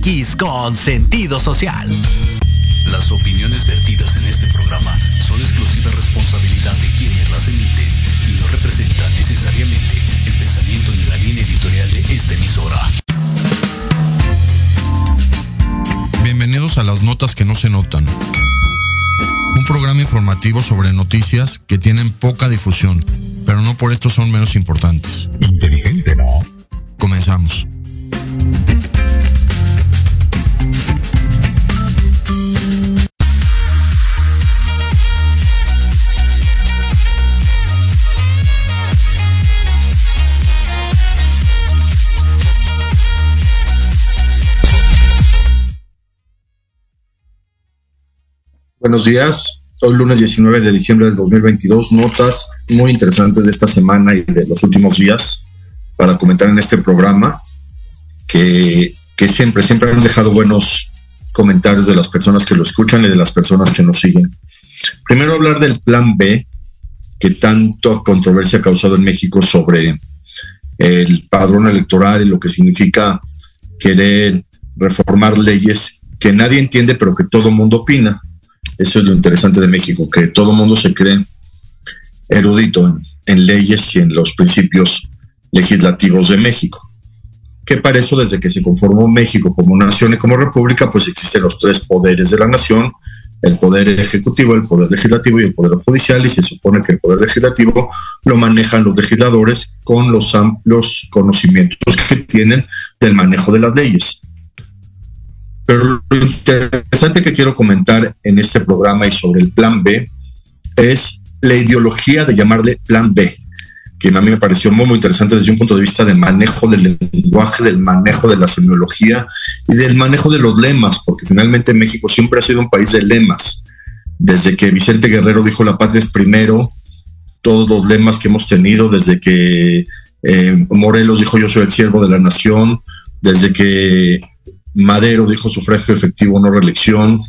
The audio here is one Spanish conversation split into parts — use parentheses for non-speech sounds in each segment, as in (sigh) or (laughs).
MX con sentido social. Las opiniones vertidas en este programa son exclusiva responsabilidad de quienes las emiten y no representan necesariamente el pensamiento ni la línea editorial de esta emisora. Bienvenidos a las notas que no se notan. Un programa informativo sobre noticias que tienen poca difusión, pero no por esto son menos importantes. Inteligente, ¿no? Comenzamos. Buenos días. Hoy lunes 19 de diciembre del 2022. Notas muy interesantes de esta semana y de los últimos días para comentar en este programa que, que siempre, siempre han dejado buenos comentarios de las personas que lo escuchan y de las personas que nos siguen. Primero hablar del plan B, que tanto controversia ha causado en México sobre el padrón electoral y lo que significa querer reformar leyes que nadie entiende, pero que todo mundo opina. Eso es lo interesante de México, que todo mundo se cree erudito en, en, leyes y en los principios legislativos de México. Que para eso, desde que se conformó México como nación y como república, pues existen los tres poderes de la nación, el poder ejecutivo, el poder legislativo y el poder judicial, y se supone que el poder legislativo lo manejan los legisladores con los amplios conocimientos que tienen del manejo de las leyes. Pero lo interesante que quiero comentar en este programa y sobre el plan B es la ideología de llamarle plan B, que a mí me pareció muy, muy interesante desde un punto de vista de manejo del lenguaje, del manejo de la semiología y del manejo de los lemas, porque finalmente México siempre ha sido un país de lemas. Desde que Vicente Guerrero dijo la patria es primero, todos los lemas que hemos tenido, desde que eh, Morelos dijo yo soy el siervo de la nación, desde que Madero dijo sufragio efectivo, no reelección.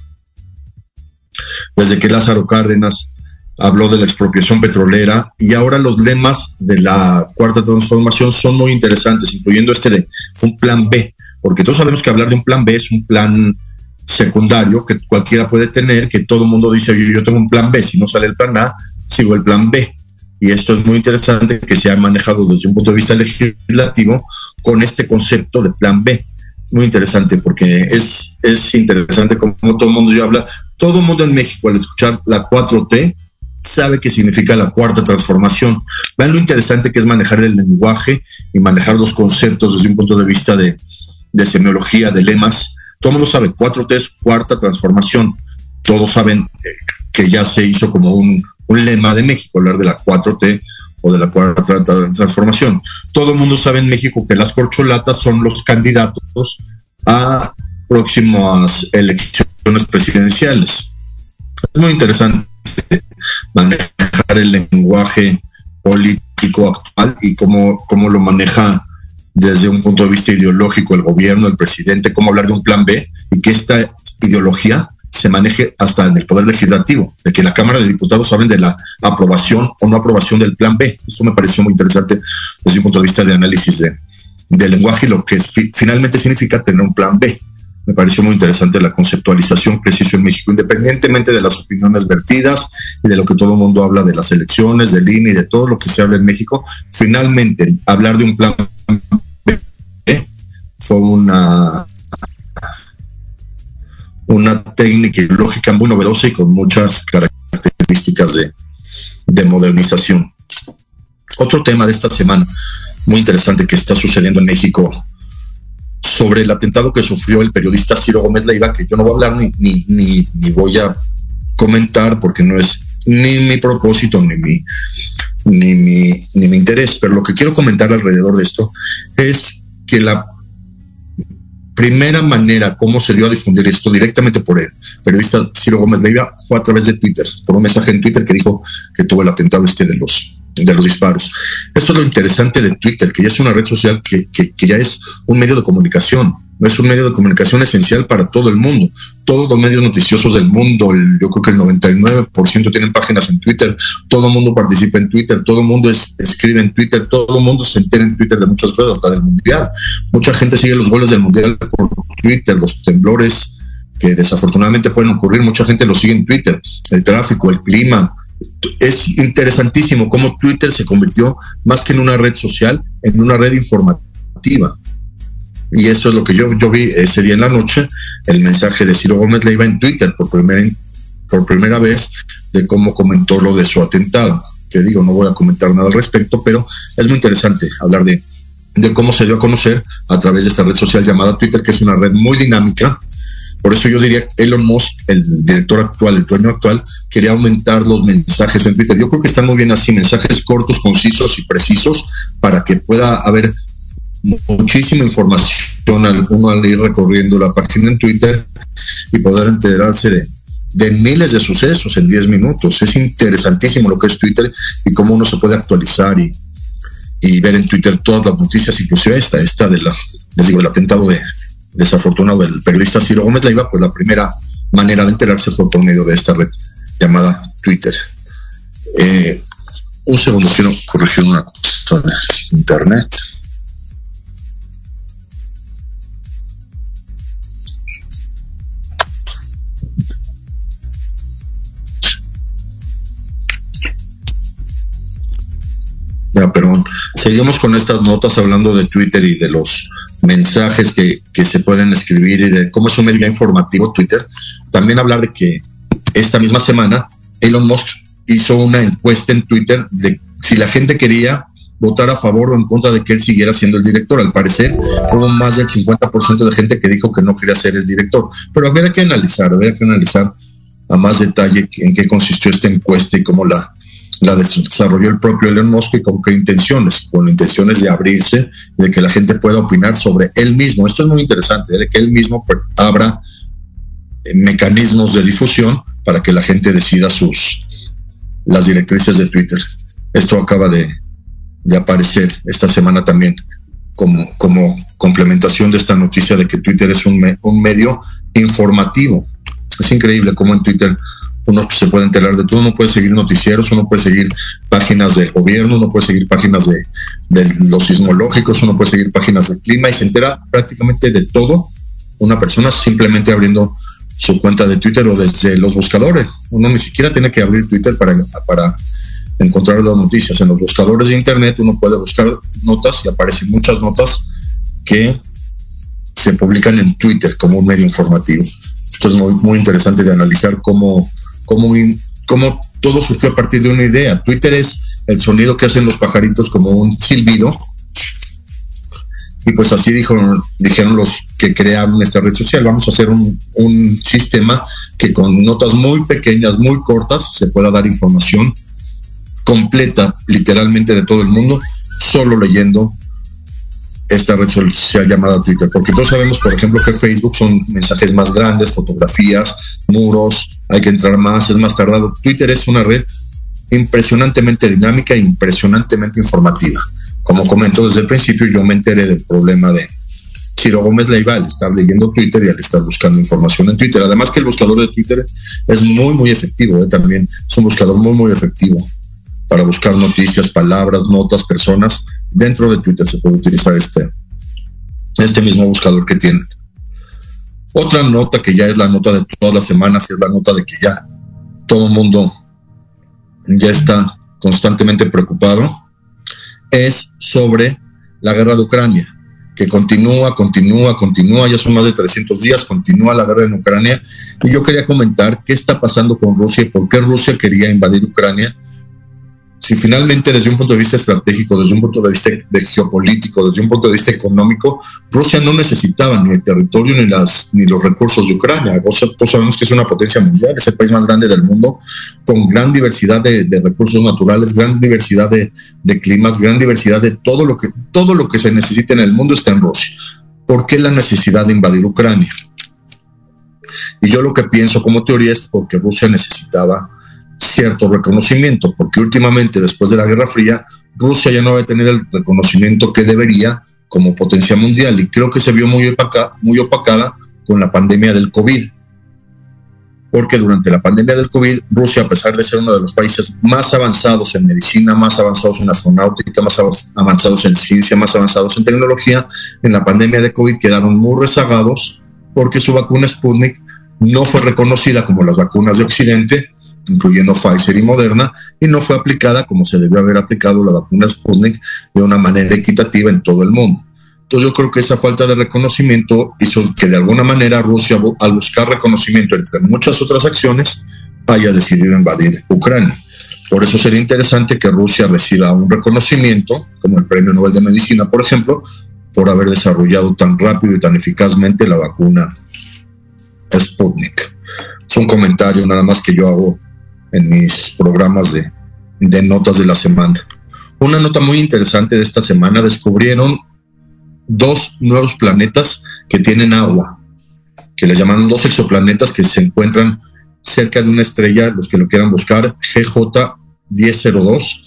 Desde que Lázaro Cárdenas habló de la expropiación petrolera y ahora los lemas de la cuarta transformación son muy interesantes, incluyendo este de un plan B, porque todos sabemos que hablar de un plan B es un plan secundario que cualquiera puede tener, que todo el mundo dice, yo tengo un plan B, si no sale el plan A, sigo el plan B. Y esto es muy interesante que se ha manejado desde un punto de vista legislativo con este concepto de plan B muy interesante porque es, es interesante como todo el mundo ya habla. Todo el mundo en México al escuchar la 4T sabe qué significa la cuarta transformación. Vean lo interesante que es manejar el lenguaje y manejar los conceptos desde un punto de vista de, de semiología, de lemas. Todo el mundo sabe, 4T es cuarta transformación. Todos saben que ya se hizo como un, un lema de México, hablar de la 4T o de la cuarta transformación. Todo el mundo sabe en México que las corcholatas son los candidatos a próximas elecciones presidenciales. Es muy interesante manejar el lenguaje político actual y cómo, cómo lo maneja desde un punto de vista ideológico el gobierno, el presidente, cómo hablar de un plan B y que esta ideología se maneje hasta en el Poder Legislativo, de que la Cámara de Diputados hablen de la aprobación o no aprobación del Plan B. Esto me pareció muy interesante desde un punto de vista de análisis de, de lenguaje y lo que finalmente significa tener un Plan B. Me pareció muy interesante la conceptualización que se hizo en México, independientemente de las opiniones vertidas y de lo que todo el mundo habla de las elecciones, del INE y de todo lo que se habla en México. Finalmente, hablar de un Plan B fue una una técnica lógica muy novedosa y con muchas características de, de, modernización. Otro tema de esta semana muy interesante que está sucediendo en México sobre el atentado que sufrió el periodista Ciro Gómez Leiva, que yo no voy a hablar ni, ni, ni, voy a comentar porque no es ni mi propósito ni mi, ni mi, ni mi interés, pero lo que quiero comentar alrededor de esto es que la primera manera como se dio a difundir esto directamente por el periodista Ciro Gómez Leiva fue a través de Twitter, por un mensaje en Twitter que dijo que tuvo el atentado este de los de los disparos. Esto es lo interesante de Twitter, que ya es una red social que, que, que ya es un medio de comunicación. Es un medio de comunicación esencial para todo el mundo. Todos los medios noticiosos del mundo, yo creo que el 99% tienen páginas en Twitter, todo el mundo participa en Twitter, todo el mundo escribe en Twitter, todo el mundo se entera en Twitter de muchas cosas, hasta del Mundial. Mucha gente sigue los goles del Mundial por Twitter, los temblores que desafortunadamente pueden ocurrir, mucha gente lo sigue en Twitter, el tráfico, el clima, es interesantísimo cómo Twitter se convirtió más que en una red social, en una red informativa. Y eso es lo que yo, yo vi ese día en la noche, el mensaje de Ciro Gómez Leiva en Twitter por primera, por primera vez de cómo comentó lo de su atentado. Que digo, no voy a comentar nada al respecto, pero es muy interesante hablar de, de cómo se dio a conocer a través de esta red social llamada Twitter, que es una red muy dinámica, por eso yo diría que Elon Musk, el director actual, el dueño actual, quería aumentar los mensajes en Twitter. Yo creo que están muy bien así, mensajes cortos, concisos y precisos para que pueda haber muchísima información al uno al ir recorriendo la página en Twitter y poder enterarse de, miles de sucesos en 10 minutos. Es interesantísimo lo que es Twitter y cómo uno se puede actualizar y, ver en Twitter todas las noticias, inclusive esta, esta de las, les digo, el atentado de, desafortunado del periodista Ciro Gómez Leiva, pues la primera manera de enterarse fue por medio de esta red llamada Twitter. Eh, un segundo, quiero corregir una cosa internet. Seguimos con estas notas hablando de Twitter y de los mensajes que, que, se pueden escribir y de cómo es un medio informativo Twitter. También hablar de que esta misma semana Elon Musk hizo una encuesta en Twitter de si la gente quería votar a favor o en contra de que él siguiera siendo el director. Al parecer, hubo más del 50% de gente que dijo que no quería ser el director. Pero habría que analizar, habría que analizar a más detalle en qué consistió esta encuesta y cómo la, la desarrolló el propio Elon Musk y con qué intenciones, con intenciones de abrirse, de que la gente pueda opinar sobre él mismo. Esto es muy interesante, ¿eh? de que él mismo pues, abra eh, mecanismos de difusión para que la gente decida sus las directrices de Twitter. Esto acaba de, de aparecer esta semana también como, como complementación de esta noticia de que Twitter es un, un medio informativo. Es increíble cómo en Twitter uno se puede enterar de todo, uno puede seguir noticieros, uno puede seguir páginas del gobierno, uno puede seguir páginas de, los sismológicos, uno puede seguir páginas del clima y se entera prácticamente de todo una persona simplemente abriendo su cuenta de Twitter o desde los buscadores. Uno ni siquiera tiene que abrir Twitter para, para encontrar las noticias. En los buscadores de Internet uno puede buscar notas y aparecen muchas notas que se publican en Twitter como un medio informativo. Esto es muy, muy interesante de analizar cómo como, todo surgió a partir de una idea. Twitter es el sonido que hacen los pajaritos como un silbido. Y pues así dijeron, dijeron los que crearon esta red social, vamos a hacer un, un sistema que con notas muy pequeñas, muy cortas, se pueda dar información completa, literalmente de todo el mundo, solo leyendo esta red social llamada Twitter, porque todos sabemos, por ejemplo, que Facebook son mensajes más grandes, fotografías, muros, hay que entrar más, es más tardado. Twitter es una red impresionantemente dinámica e impresionantemente informativa. Como comento desde el principio, yo me enteré del problema de Ciro Gómez Leiva al estar leyendo Twitter y al estar buscando información en Twitter. Además que el buscador de Twitter es muy, muy efectivo, ¿eh? también es un buscador muy, muy efectivo para buscar noticias, palabras, notas, personas. Dentro de Twitter se puede utilizar este, este mismo buscador que tienen. Otra nota que ya es la nota de todas las semanas es la nota de que ya todo el mundo ya está constantemente preocupado, es sobre la guerra de Ucrania, que continúa, continúa, continúa, ya son más de 300 días, continúa la guerra en Ucrania. Y yo quería comentar qué está pasando con Rusia y por qué Rusia quería invadir Ucrania si finalmente desde un punto de vista estratégico, desde un punto de vista de geopolítico, desde un punto de vista económico, Rusia no necesitaba ni el territorio ni, las, ni los recursos de Ucrania. Todos sabemos que es una potencia mundial, es el país más grande del mundo, con gran diversidad de, recursos naturales, gran diversidad de, de, climas, gran diversidad de todo lo, que, todo lo que se necesita en el mundo está en Rusia. ¿Por qué la necesidad de invadir Ucrania? Y yo lo que pienso como teoría es porque Rusia necesitaba cierto reconocimiento, porque últimamente, después de la Guerra Fría, Rusia ya no había tenido el reconocimiento que debería como potencia mundial y creo que se vio muy, muy opacada con la pandemia del COVID. Porque durante la pandemia del COVID, Rusia, a pesar de ser uno de los países más avanzados en medicina, más avanzados en astronáutica, más avanzados en ciencia, más avanzados en tecnología, en la pandemia de COVID quedaron muy rezagados porque su vacuna Sputnik no fue reconocida como las vacunas de Occidente, incluyendo Pfizer y Moderna, y no fue aplicada como se debió haber aplicado la vacuna Sputnik de una manera equitativa en todo el mundo. Entonces yo creo que esa falta de reconocimiento hizo que de alguna manera Rusia, al buscar reconocimiento entre muchas otras acciones, haya decidido invadir Ucrania. Por eso sería interesante que Rusia reciba un reconocimiento, como el Premio Nobel de Medicina, por ejemplo, por haber desarrollado tan rápido y tan eficazmente la vacuna Sputnik. Es un comentario nada más que yo hago en mis programas de, de notas de la semana. Una nota muy interesante de esta semana, descubrieron dos nuevos planetas que tienen agua, que les llamaron dos exoplanetas que se encuentran cerca de una estrella, los que lo quieran buscar, GJ 1002.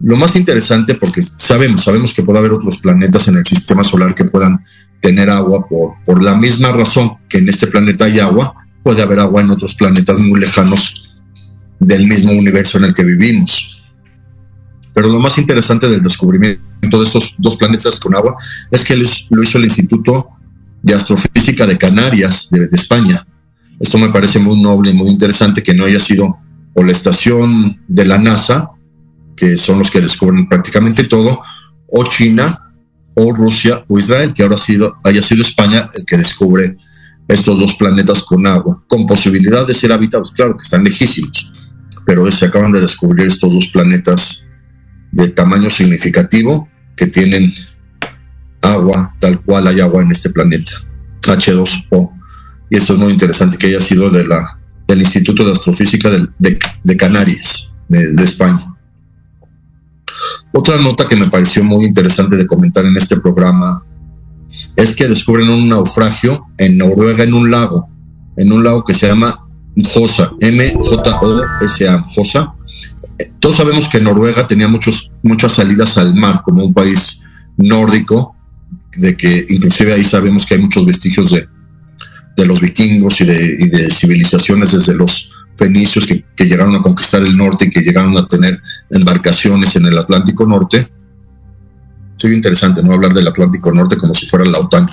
Lo más interesante, porque sabemos, sabemos que puede haber otros planetas en el sistema solar que puedan tener agua por, por la misma razón que en este planeta hay agua, puede haber agua en otros planetas muy lejanos del mismo universo en el que vivimos. Pero lo más interesante del descubrimiento de estos dos planetas con agua es que lo hizo el Instituto de Astrofísica de Canarias de, España. Esto me parece muy noble y muy interesante que no haya sido o la estación de la NASA, que son los que descubren prácticamente todo, o China, o Rusia o Israel, que ahora haya sido España el que descubre estos dos planetas con agua, con posibilidad de ser habitados, claro que están lejísimos, pero se acaban de descubrir estos dos planetas de tamaño significativo que tienen agua, tal cual hay agua en este planeta, H2O. Y esto es muy interesante que haya sido de la, del Instituto de Astrofísica de, de, Canarias, de España. Otra nota que me pareció muy interesante de comentar en este programa es que descubren un naufragio en Noruega en un lago, en un lago que se llama Josa, M-J-O-S-A, Josa. Todos sabemos que Noruega tenía muchos, muchas salidas al mar como un país nórdico, de que inclusive ahí sabemos que hay muchos vestigios de, de los vikingos y de, civilizaciones desde los fenicios que, llegaron a conquistar el norte y que llegaron a tener embarcaciones en el Atlántico Norte. Sería interesante no hablar del Atlántico Norte como si fuera la OTAN,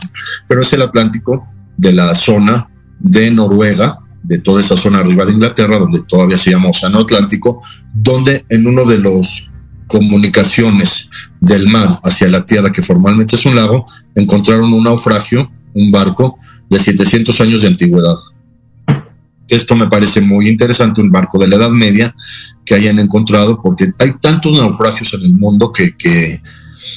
pero es el Atlántico de la zona de Noruega, de toda esa zona arriba de Inglaterra, donde todavía se llama Océano Atlántico, donde en uno de los comunicaciones del mar hacia la tierra, que formalmente es un lago, encontraron un naufragio, un barco de 700 años de antigüedad. Esto me parece muy interesante, un barco de la Edad Media que hayan encontrado, porque hay tantos naufragios en el mundo que,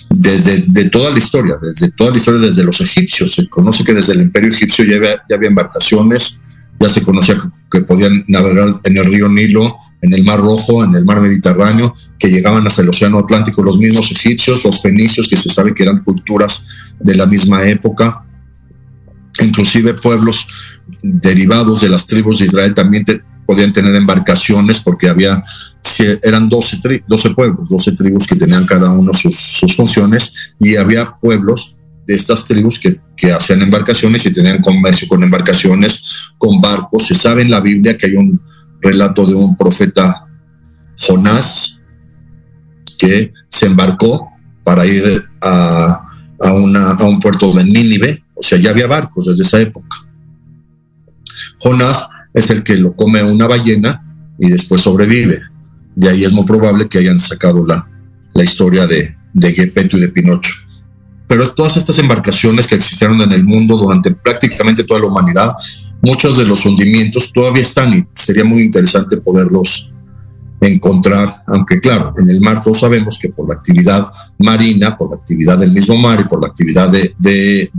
desde de toda la historia, desde toda la historia, desde los egipcios, se conoce que desde el imperio egipcio ya había, ya había embarcaciones, ya se conocía que, podían navegar en el río Nilo, en el Mar Rojo, en el Mar Mediterráneo, que llegaban hasta el Océano Atlántico, los mismos egipcios, los fenicios, que se sabe que eran culturas de la misma época, inclusive pueblos derivados de las tribus de Israel también podían tener embarcaciones porque había, eran 12, 12 pueblos, 12 tribus que tenían cada uno sus, funciones y había pueblos de estas tribus que, hacían embarcaciones y tenían comercio con embarcaciones, con barcos. Se sabe en la Biblia que hay un relato de un profeta Jonás que se embarcó para ir a, a un puerto de Nínive, o sea, ya había barcos desde esa época. Jonás es el que lo come una ballena y después sobrevive. De ahí es muy probable que hayan sacado la, la historia de, de Gepetto y de Pinocho. Pero todas estas embarcaciones que existieron en el mundo durante prácticamente toda la humanidad, muchos de los hundimientos todavía están y sería muy interesante poderlos encontrar, aunque claro, en el mar todos sabemos que por la actividad marina, por la actividad del mismo mar y por la actividad de, de,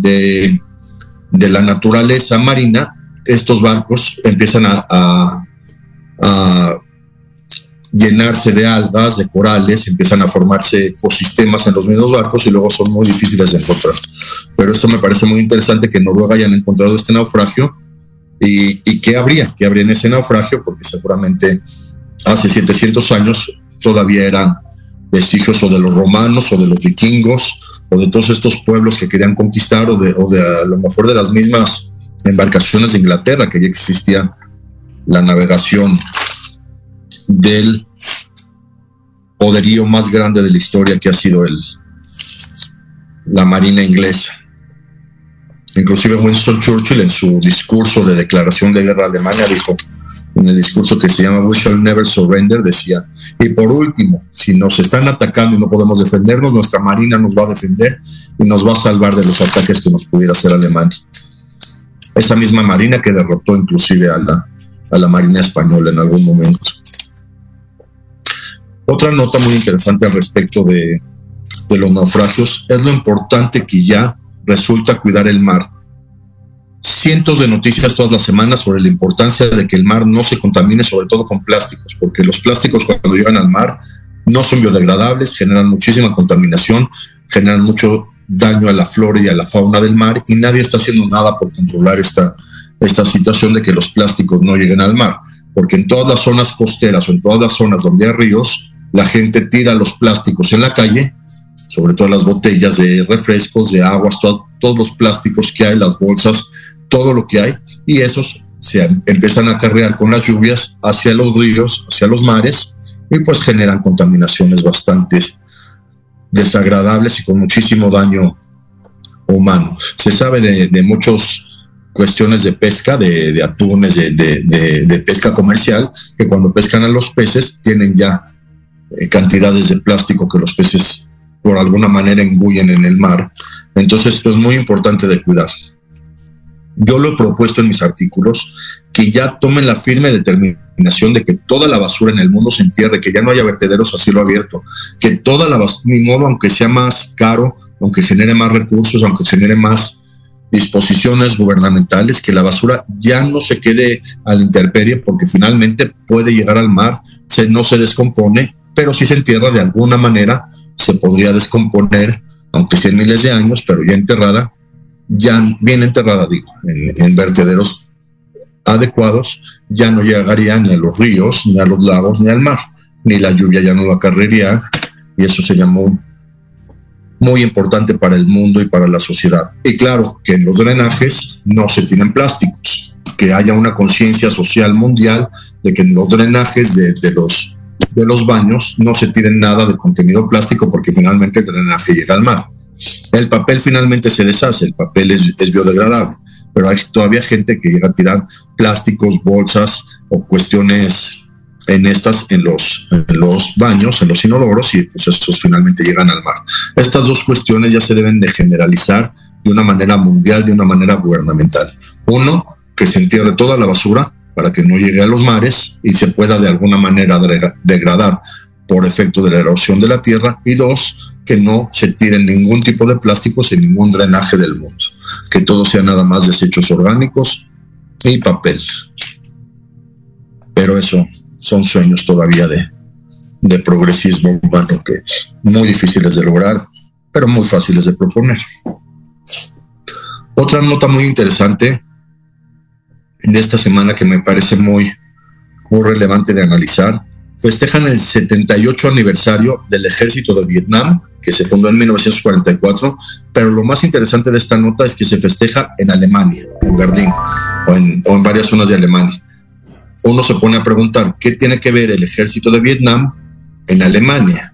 de, la naturaleza marina, estos barcos empiezan a, llenarse de algas, de corales, empiezan a formarse ecosistemas en los mismos barcos y luego son muy difíciles de encontrar. Pero esto me parece muy interesante que Noruega hayan encontrado este naufragio y, qué habría, qué habría en ese naufragio, porque seguramente hace 700 años todavía era vestigios o de los romanos o de los vikingos o de todos estos pueblos que querían conquistar o de, o de a lo mejor de las mismas embarcaciones de Inglaterra, que ya existía la navegación del poderío más grande de la historia que ha sido el, la Marina inglesa. Inclusive Winston Churchill en su discurso de declaración de guerra a Alemania dijo, en el discurso que se llama We shall never surrender, decía, y por último, si nos están atacando y no podemos defendernos, nuestra Marina nos va a defender y nos va a salvar de los ataques que nos pudiera hacer Alemania. Esa misma Marina que derrotó inclusive a la, a la Marina española en algún momento. Otra nota muy interesante al respecto de, de los naufragios es lo importante que ya resulta cuidar el mar. Cientos de noticias todas las semanas sobre la importancia de que el mar no se contamine, sobre todo con plásticos, porque los plásticos cuando llegan al mar no son biodegradables, generan muchísima contaminación, generan mucho daño a la flora y a la fauna del mar y nadie está haciendo nada por controlar esta, esta situación de que los plásticos no lleguen al mar, porque en todas las zonas costeras o en todas las zonas donde hay ríos, la gente tira los plásticos en la calle, sobre todo las botellas de refrescos, de aguas, todos los plásticos que hay, las bolsas, todo lo que hay, y esos se empiezan a cargar con las lluvias hacia los ríos, hacia los mares, y pues generan contaminaciones bastante desagradables y con muchísimo daño humano. Se sabe de, muchas cuestiones de pesca, de, atunes, de, pesca comercial, que cuando pescan a los peces tienen ya eh, cantidades de plástico que los peces por alguna manera engullen en el mar. Entonces esto es muy importante de cuidar. Yo lo he propuesto en mis artículos que ya tomen la firme determinación de que toda la basura en el mundo se entierre, que ya no haya vertederos a cielo abierto, que toda la basura, ni modo, aunque sea más caro, aunque genere más recursos, aunque genere más disposiciones gubernamentales, que la basura ya no se quede a la intemperie porque finalmente puede llegar al mar, se, no se descompone pero si se entierra de alguna manera, se podría descomponer, aunque sean miles de años, pero ya enterrada, ya bien enterrada, digo, en, vertederos adecuados, ya no llegaría ni a los ríos, ni a los lagos, ni al mar, ni la lluvia ya no la carrería, y eso se llamó muy importante para el mundo y para la sociedad. Y claro, que en los drenajes no se tienen plásticos, que haya una conciencia social mundial de que en los drenajes de los de los baños no se tiren nada de contenido plástico porque finalmente el drenaje llega al mar. El papel finalmente se deshace, el papel es, biodegradable, pero hay todavía gente que llega a tirar plásticos, bolsas o cuestiones en estas, en los, en los baños, en los inodoros y pues estos finalmente llegan al mar. Estas dos cuestiones ya se deben de generalizar de una manera mundial, de una manera gubernamental. Uno, que se entierre toda la basura para que no llegue a los mares y se pueda de alguna manera degradar por efecto de la erosión de la tierra. Y dos, que no se tiren ningún tipo de plásticos en ningún drenaje del mundo, que todo sea nada más desechos orgánicos y papel. Pero eso son sueños todavía de, de progresismo humano que muy difíciles de lograr, pero muy fáciles de proponer. Otra nota muy interesante de esta semana que me parece muy, muy relevante de analizar. Festejan el 78 aniversario del ejército de Vietnam, que se fundó en 1944, pero lo más interesante de esta nota es que se festeja en Alemania, en Berlín, o en, varias zonas de Alemania. Uno se pone a preguntar, ¿qué tiene que ver el ejército de Vietnam en Alemania?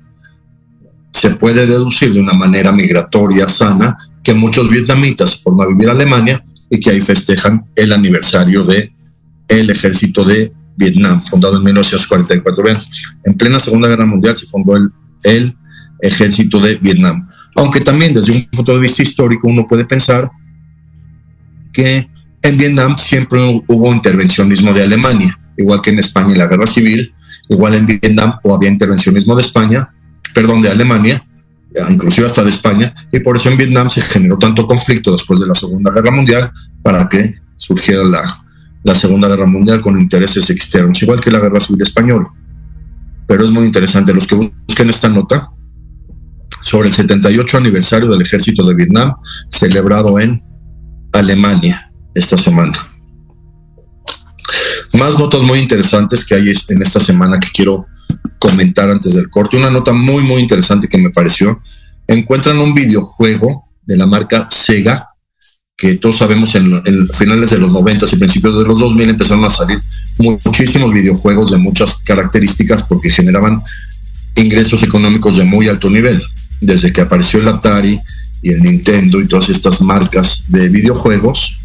Se puede deducir de una manera migratoria sana que muchos vietnamitas, por no vivir en Alemania, y que ahí festejan el aniversario de el ejército de Vietnam, fundado en 1944. en plena Segunda Guerra Mundial se fundó el, el ejército de Vietnam. Aunque también desde un punto de vista histórico uno puede pensar que en Vietnam siempre hubo intervencionismo de Alemania, igual que en España en la guerra civil, igual en Vietnam o había intervencionismo de España, perdón, de Alemania, inclusive hasta de España, y por eso en Vietnam se generó tanto conflicto después de la Segunda Guerra Mundial para que surgiera la, la Segunda Guerra Mundial con intereses externos, igual que la Guerra Civil Española. Pero es muy interesante, los que busquen esta nota sobre el 78 aniversario del ejército de Vietnam, celebrado en Alemania esta semana. Más notas muy interesantes que hay en esta semana que quiero comentar antes del corte. Una nota muy, muy interesante que me pareció. Encuentran un videojuego de la marca Sega, que todos sabemos en, en finales de los 90 y principios de los 2000 empezaron a salir muchísimos videojuegos de muchas características porque generaban ingresos económicos de muy alto nivel. Desde que apareció el Atari y el Nintendo y todas estas marcas de videojuegos,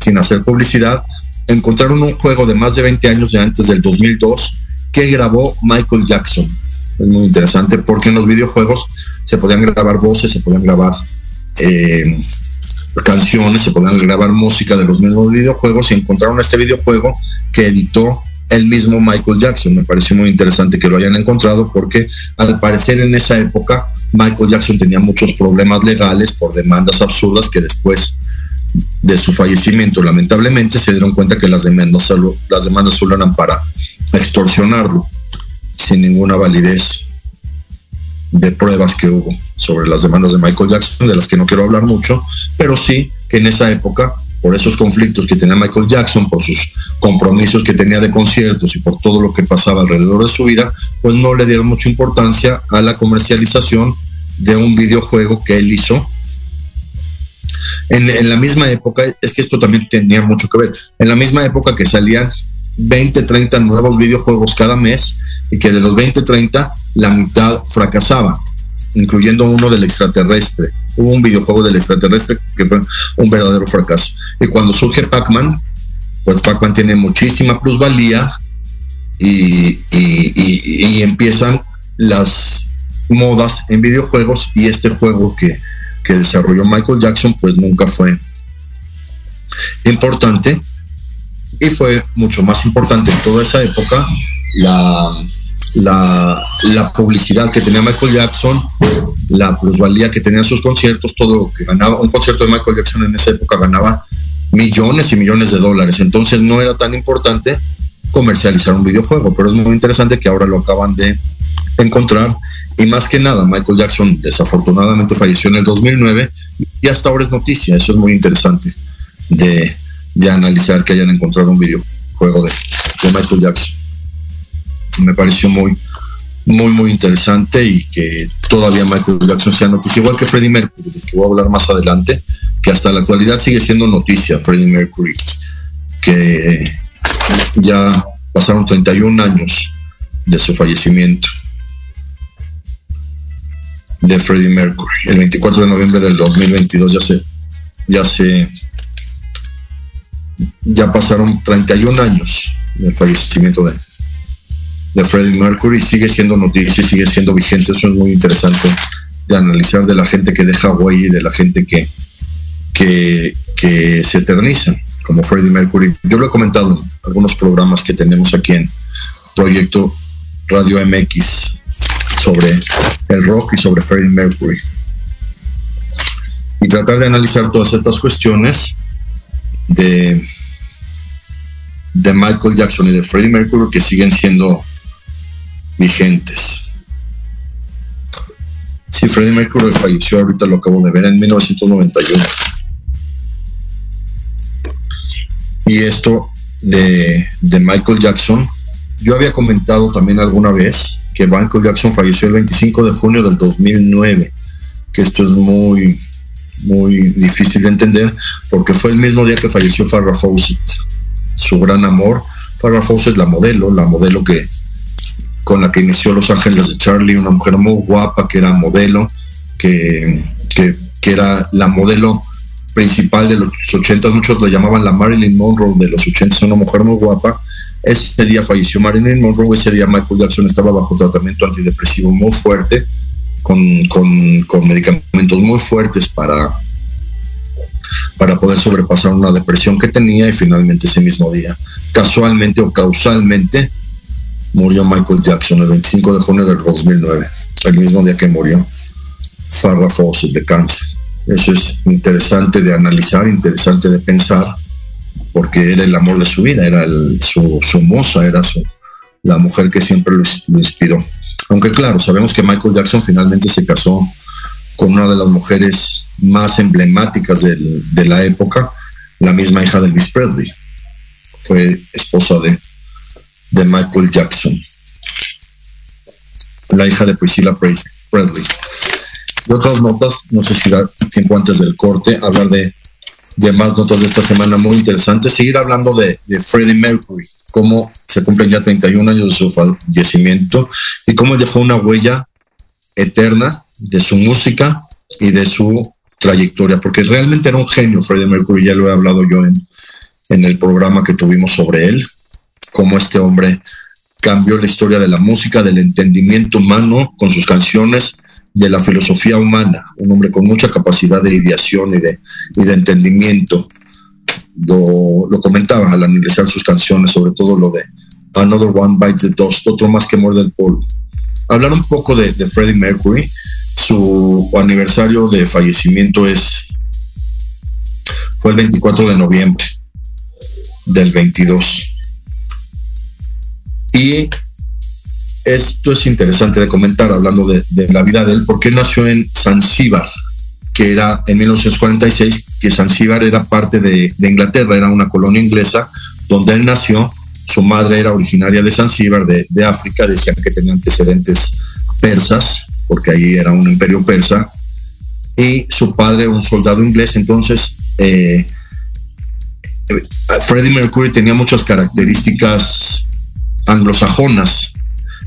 sin hacer publicidad, encontraron un juego de más de 20 años de antes del 2002 que grabó Michael Jackson. Es muy interesante porque en los videojuegos se podían grabar voces, se podían grabar eh, canciones, se podían grabar música de los mismos videojuegos y encontraron este videojuego que editó el mismo Michael Jackson. Me pareció muy interesante que lo hayan encontrado porque al parecer en esa época Michael Jackson tenía muchos problemas legales por demandas absurdas que después de su fallecimiento lamentablemente se dieron cuenta que las demandas solo, las demandas solo eran para extorsionarlo sin ninguna validez de pruebas que hubo sobre las demandas de Michael Jackson, de las que no quiero hablar mucho, pero sí que en esa época por esos conflictos que tenía Michael Jackson, por sus compromisos que tenía de conciertos y por todo lo que pasaba alrededor de su vida, pues no le dieron mucha importancia a la comercialización de un videojuego que él hizo. En, la misma época, es que esto también tenía mucho que ver, en la misma época que salían 20, 30 nuevos videojuegos cada mes y que de los 20, 30 la mitad fracasaba, incluyendo uno del extraterrestre hubo un videojuego del extraterrestre que fue un verdadero fracaso. Y cuando surge Pac-Man, pues Pac-Man tiene muchísima plusvalía y, y, empiezan las modas en videojuegos y este juego que, que desarrolló Michael Jackson pues nunca fue importante y fue mucho más importante en toda esa época la, la, la, publicidad que tenía Michael Jackson, la plusvalía que tenían sus conciertos, todo lo que ganaba. Un concierto de Michael Jackson en esa época ganaba millones y millones de dólares. Entonces no era tan importante comercializar un videojuego, pero es muy interesante que ahora lo acaban de encontrar. Y más que nada, Michael Jackson desafortunadamente falleció en el 2009 y hasta ahora es noticia. Eso es muy interesante de, de analizar que hayan encontrado un videojuego de, de Michael Jackson me pareció muy, muy, muy interesante y que todavía Michael Jackson sea noticia, igual que Freddie Mercury, que voy a hablar más adelante, que hasta la actualidad sigue siendo noticia Freddie Mercury, que ya pasaron 31 años de su fallecimiento de Freddie Mercury. El 24 de noviembre del 2022 ya se, ya se, ya pasaron 31 años del fallecimiento de de Freddie Mercury sigue siendo noticia, sigue siendo vigente. Eso es muy interesante de analizar de la gente que deja huella y de la gente que, que, se eterniza, como Freddie Mercury. Yo lo he comentado en algunos programas que tenemos aquí en Proyecto Radio MX sobre el rock y sobre Freddie Mercury. Y tratar de analizar todas estas cuestiones de, de Michael Jackson y de Freddie Mercury que siguen siendo vigentes. Sí, Freddie Mercury falleció, ahorita lo acabo de ver, en 1991. Y esto de, de Michael Jackson, yo había comentado también alguna vez que Michael Jackson falleció el 25 de junio del 2009, que esto es muy, muy difícil de entender, porque fue el mismo día que falleció Farrah Fawcett, su gran amor. Farrah Fawcett, la modelo, la modelo que con la que inició Los Ángeles de Charlie, una mujer muy guapa que era modelo, que, que, era la modelo principal de los 80, muchos la llamaban la Marilyn Monroe de los 80, una mujer muy guapa. Ese día falleció Marilyn Monroe, ese día Michael Jackson estaba bajo tratamiento antidepresivo muy fuerte, con, con, con medicamentos muy fuertes para, para poder sobrepasar una depresión que tenía y finalmente ese mismo día, casualmente o causalmente, murió Michael Jackson el 25 de junio del 2009, el mismo día que murió Farrah Fawcett de cáncer. Eso es interesante de analizar, interesante de pensar, porque era el amor de su vida, era su, su, moza, era su, la mujer que siempre lo, inspiró. Aunque claro, sabemos que Michael Jackson finalmente se casó con una de las mujeres más emblemáticas de la época, la misma hija de Elvis Presley. Fue esposa de, de Michael Jackson. la hija de Priscilla Presley. Y otras notas, no sé si da tiempo antes del corte, hablar de, de más notas de esta semana muy interesantes, seguir hablando de, de Freddie Mercury, cómo se cumplen ya 31 años de su fallecimiento y cómo dejó una huella eterna de su música y de su trayectoria, porque realmente era un genio Freddie Mercury, ya lo he hablado yo en, en el programa que tuvimos sobre él, cómo este hombre cambió la historia de la música, del entendimiento humano con sus canciones, de la filosofía humana, un hombre con mucha capacidad de ideación y de, y de entendimiento. Lo, lo, comentaba al analizar sus canciones, sobre todo lo de Another One Bites the Dust, otro más que muerde el polvo. Hablar un poco de, de Freddie Mercury, su aniversario de fallecimiento es fue el 24 de noviembre del 22. Y esto es interesante de comentar, hablando de, la vida de él, porque nació en Zanzíbar, que era en 1946, que Zanzíbar era parte de, de, Inglaterra, era una colonia inglesa, donde él nació. Su madre era originaria de Zanzíbar, de, de África, decían que tenía antecedentes persas, porque ahí era un imperio persa, y su padre un soldado inglés, entonces eh, Freddie Mercury tenía muchas características anglosajonas,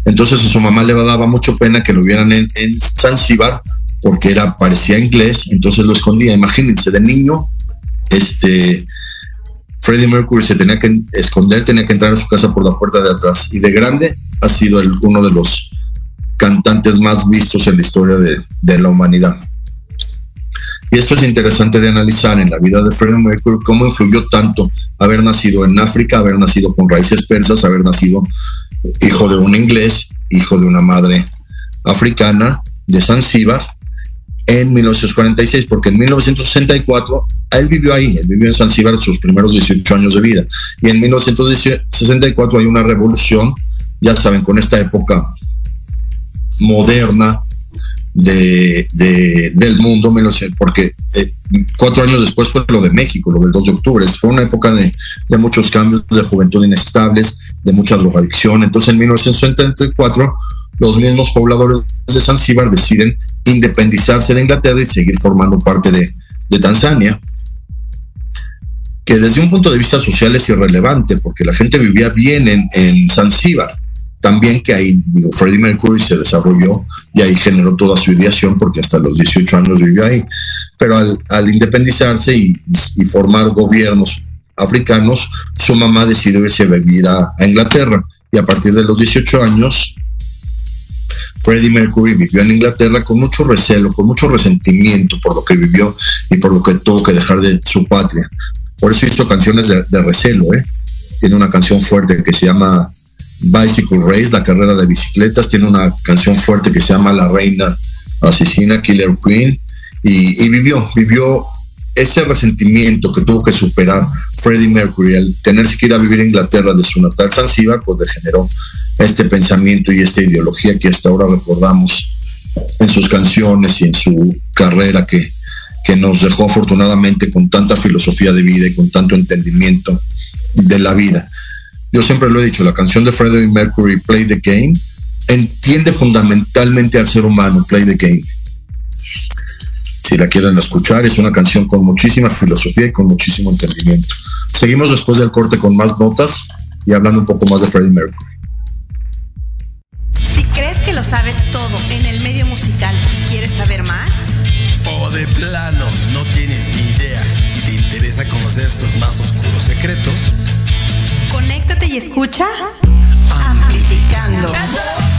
entonces a su mamá le daba mucho pena que lo vieran en, en Zanzíbar porque era, parecía inglés, entonces lo escondía. Imagínense, de niño, este, Freddie Mercury se tenía que esconder, tenía que entrar a su casa por la puerta de atrás. Y de grande ha sido uno de los cantantes más vistos en la historia de, la humanidad. Y esto es interesante de analizar en la vida de Freddie Mercury, cómo influyó tanto haber nacido en África, haber nacido con raíces persas, haber nacido hijo de un inglés, hijo de una madre africana de Zanzíbar en 1946, porque en 1964 él vivió ahí, él vivió en Zanzíbar sus primeros 18 años de vida. Y en 1964 hay una revolución, ya saben, con esta época moderna de, de, del mundo, porque eh, cuatro años después fue lo de México, lo del 2 de octubre. Fue una época de, de muchos cambios, de juventud inestables, de mucha drogadicción. Entonces, en 1974, los mismos pobladores de Zanzíbar deciden independizarse de Inglaterra y seguir formando parte de, Tanzania, que desde un punto de vista social es irrelevante, porque la gente vivía bien en, en Zanzíbar. También que ahí, digo, Freddie Mercury se desarrolló y ahí generó toda su ideación, porque hasta los 18 años vivió ahí. Pero al, independizarse y formar gobiernos africanos, su mamá decidió irse a vivir a, Inglaterra y a partir de los 18 años, Freddie Mercury vivió en Inglaterra con mucho recelo, con mucho resentimiento por lo que vivió y por lo que tuvo que dejar de su patria. Por eso hizo canciones de, de recelo, ¿eh? Tiene una canción fuerte que se llama Bicycle Race, la carrera de bicicletas, tiene una canción fuerte que se llama La Reina Asesina, Killer Queen, y, y vivió, vivió ese resentimiento que tuvo que superar Freddie Mercury al tenerse que ir a vivir a Inglaterra de su natal Zanzíbar, pues le generó este pensamiento y esta ideología que hasta ahora recordamos en sus canciones y en su carrera que, que nos dejó afortunadamente con tanta filosofía de vida y con tanto entendimiento de la vida. Yo siempre lo he dicho, la canción de Freddie Mercury, Play the Game, entiende fundamentalmente al ser humano, Play the Game si la quieren escuchar. Es una canción con muchísima filosofía y con muchísimo entendimiento. Seguimos después del corte con más notas y hablando un poco más de Freddie Mercury. Si crees que lo sabes todo en el medio musical y quieres saber más, o de plano no tienes ni idea y te interesa conocer sus más oscuros secretos, conéctate y escucha Amplificando. Donde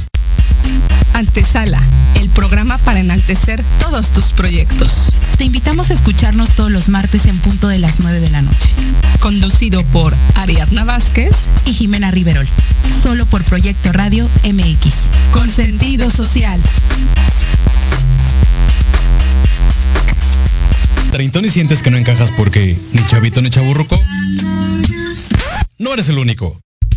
Antesala, el programa para enaltecer todos tus proyectos. Te invitamos a escucharnos todos los martes en punto de las 9 de la noche. Conducido por Ariadna Vázquez y Jimena Riverol. Solo por Proyecto Radio MX. Con sentido social. Treintón y sientes que no encajas porque ni chavito ni chaburruco. No eres el único.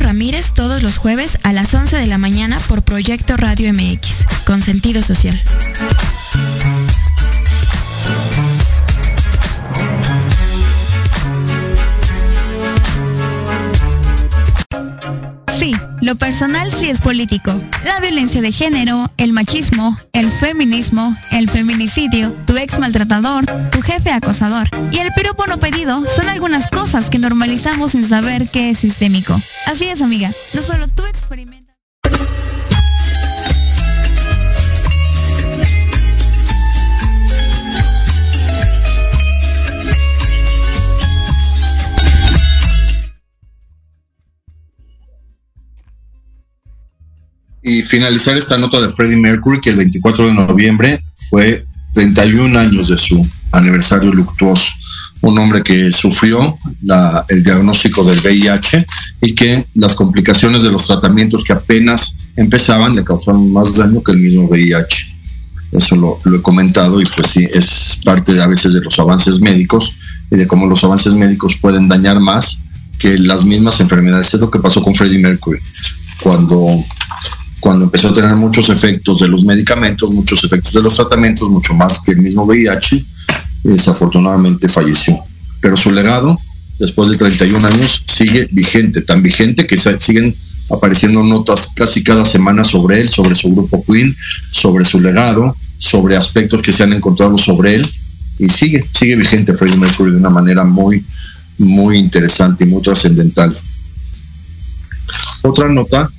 Ramírez todos los jueves a las 11 de la mañana por Proyecto Radio MX, con sentido social. Lo personal sí es político. La violencia de género, el machismo, el feminismo, el feminicidio, tu ex maltratador, tu jefe acosador y el piropo no pedido son algunas cosas que normalizamos sin saber que es sistémico. Así es, amiga. No solo tú experimentas. Y finalizar esta nota de Freddie Mercury, que el 24 de noviembre fue 31 años de su aniversario luctuoso. Un hombre que sufrió el diagnóstico del VIH y que las complicaciones de los tratamientos que apenas empezaban le causaron más daño que el mismo VIH. Eso lo, lo he comentado y pues sí, es parte de a veces de los avances médicos y de cómo los avances médicos pueden dañar más que las mismas enfermedades. Es lo que pasó con Freddie Mercury. Cuando cuando empezó a tener muchos efectos de los medicamentos, muchos efectos de los tratamientos, mucho más que el mismo VIH, desafortunadamente falleció. Pero su legado, después de 31 años, sigue vigente, tan vigente que siguen apareciendo notas casi cada semana sobre él, sobre su grupo Queen, sobre su legado, sobre aspectos que se han encontrado sobre él, y sigue, sigue vigente Freddie Mercury de una manera muy, muy interesante y muy trascendental. Otra nota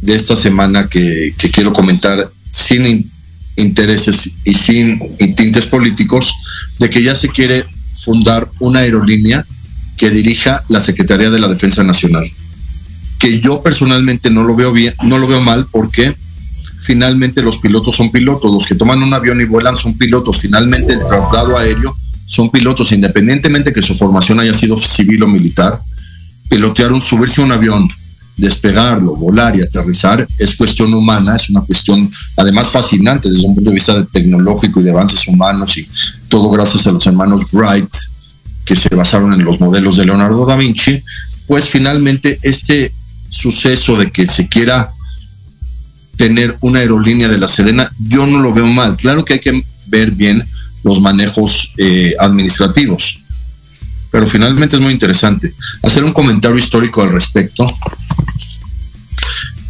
de esta semana que, quiero comentar sin in, intereses y sin tintes políticos, de que ya se quiere fundar una aerolínea que dirija la Secretaría de la Defensa Nacional. Que yo personalmente no lo veo bien, no lo veo mal porque finalmente los pilotos son pilotos, los que toman un avión y vuelan son pilotos, finalmente el traslado aéreo son pilotos, independientemente que su formación haya sido civil o militar, pilotear un, subirse a un avión, despegarlo, volar y aterrizar es cuestión humana, es una cuestión además fascinante desde un punto de vista tecnológico y de avances humanos y todo gracias a los hermanos Wright que se basaron en los modelos de Leonardo da Vinci, pues finalmente este suceso de que se quiera tener una aerolínea de la Serena, yo no lo veo mal. Claro que hay que ver bien los manejos eh, administrativos, pero finalmente es muy interesante. Hacer un comentario histórico al respecto.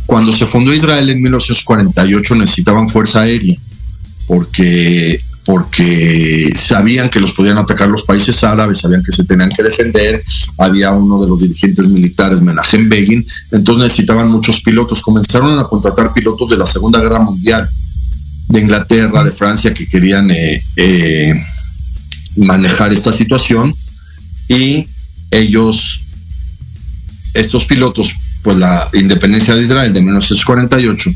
Cuando se fundó Israel en 1948 necesitaban fuerza aérea, porque, porque sabían que los podían atacar los países árabes, sabían que se tenían que defender, había uno de los dirigentes militares, Menachem Begin, entonces necesitaban muchos pilotos. Comenzaron a contratar pilotos de la Segunda Guerra Mundial, de Inglaterra, de Francia, que querían eh, eh, manejar esta situación y ellos, estos pilotos, pues la independencia de Israel de 1948,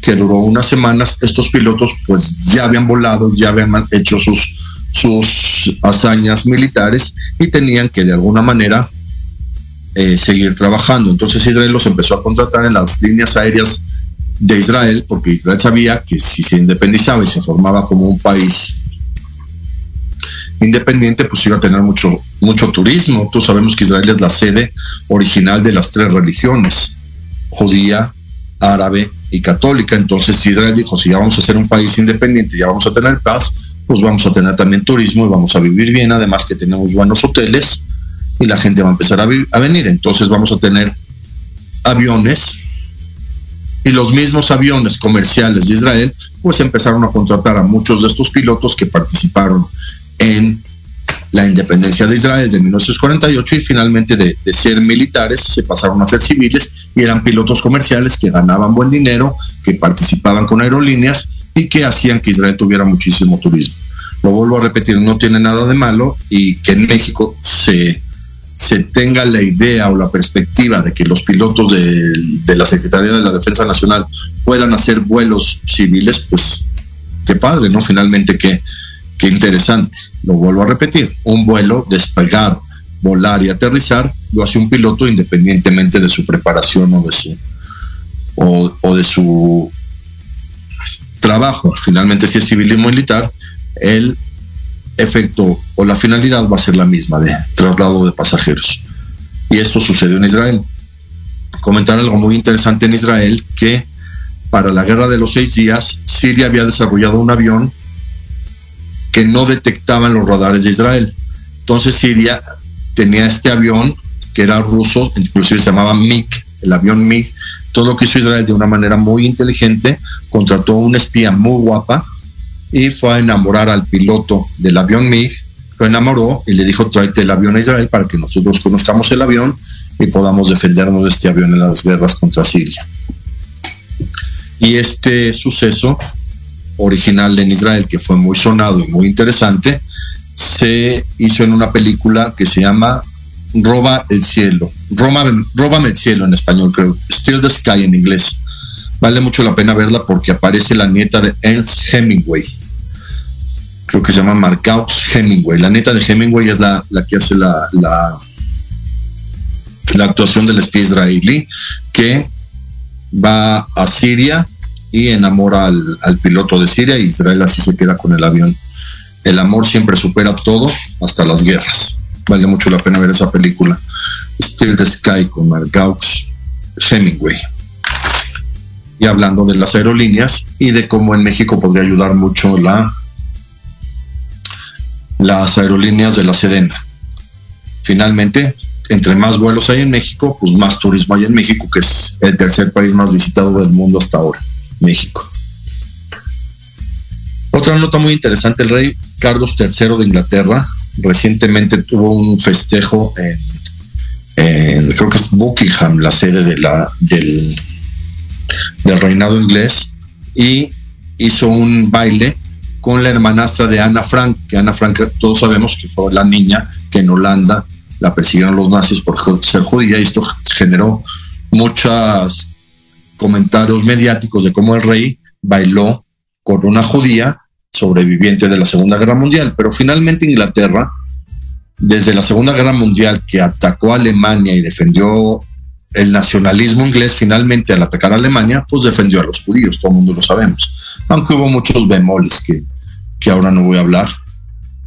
que duró unas semanas, estos pilotos pues ya habían volado, ya habían hecho sus, sus hazañas militares y tenían que de alguna manera eh, seguir trabajando. Entonces Israel los empezó a contratar en las líneas aéreas de Israel, porque Israel sabía que si se independizaba y se formaba como un país independiente, pues iba a tener mucho, mucho turismo. Tú sabemos que Israel es la sede original de las tres religiones, judía, árabe y católica. Entonces Israel dijo, si ya vamos a ser un país independiente, ya vamos a tener paz, pues vamos a tener también turismo y vamos a vivir bien, además que tenemos buenos hoteles y la gente va a empezar a, a venir. Entonces vamos a tener aviones y los mismos aviones comerciales de Israel pues empezaron a contratar a muchos de estos pilotos que participaron en la independencia de Israel de 1948 y finalmente de, ser militares se pasaron a ser civiles y eran pilotos comerciales que ganaban buen dinero, que participaban con aerolíneas y que hacían que Israel tuviera muchísimo turismo. Lo vuelvo a repetir, no tiene nada de malo y que en México se, se tenga la idea o la perspectiva de que los pilotos de, de la Secretaría de la Defensa Nacional puedan hacer vuelos civiles, pues qué padre, ¿no? Finalmente, qué, qué interesante. Lo vuelvo a repetir, un vuelo, despegar, volar y aterrizar, lo hace un piloto independientemente de su preparación o de su, o, de su trabajo. Finalmente, si es civil y militar, el efecto o la finalidad va a ser la misma de traslado de pasajeros. Y esto sucedió en Israel. Comentar algo muy interesante en Israel, que para la guerra de los seis días, Siria había desarrollado un avión que no detectaban los radares de Israel. Entonces Siria tenía este avión que era ruso, inclusive se llamaba MiG, el avión MiG. Todo lo que hizo Israel de una manera muy inteligente, contrató una espía muy guapa y fue a enamorar al piloto del avión MiG, lo enamoró y le dijo tráete el avión a Israel para que nosotros conozcamos el avión y podamos defendernos de este avión en las guerras contra Siria. Y este suceso original en Israel, que fue muy sonado y muy interesante, se hizo en una película que se llama Roba el cielo, Roma, Róbame el cielo en español, creo, Still the Sky en inglés. Vale mucho la pena verla porque aparece la nieta de Ernst Hemingway. Creo que se llama Marcaux Hemingway. La nieta de Hemingway es la, la que hace la, la, la actuación del espía israelí que va a Siria y enamora al, piloto de Siria y Israel así se queda con el avión. El amor siempre supera todo, hasta las guerras. Vale mucho la pena ver esa película. Still the Sky con Marcaux Hemingway. Y hablando de las aerolíneas y de cómo en México podría ayudar mucho la, las aerolíneas de la Sedena. Finalmente, entre más vuelos hay en México, pues más turismo hay en México, que es el tercer país más visitado del mundo hasta ahora, México. Otra nota muy interesante, el rey Carlos III de Inglaterra recientemente tuvo un festejo en, creo que es Buckingham, la sede de la, del, del reinado inglés, y hizo un baile con la hermanastra de Ana Frank, que Ana Frank todos sabemos que fue la niña que en Holanda la persiguieron los nazis por ser judía y esto generó muchos comentarios mediáticos de cómo el rey bailó con una judía sobreviviente de la Segunda Guerra Mundial, pero finalmente Inglaterra, desde la Segunda Guerra Mundial que atacó a Alemania y defendió el nacionalismo inglés, finalmente al atacar a Alemania, pues defendió a los judíos, todo el mundo lo sabemos, aunque hubo muchos bemoles que, que ahora no voy a hablar,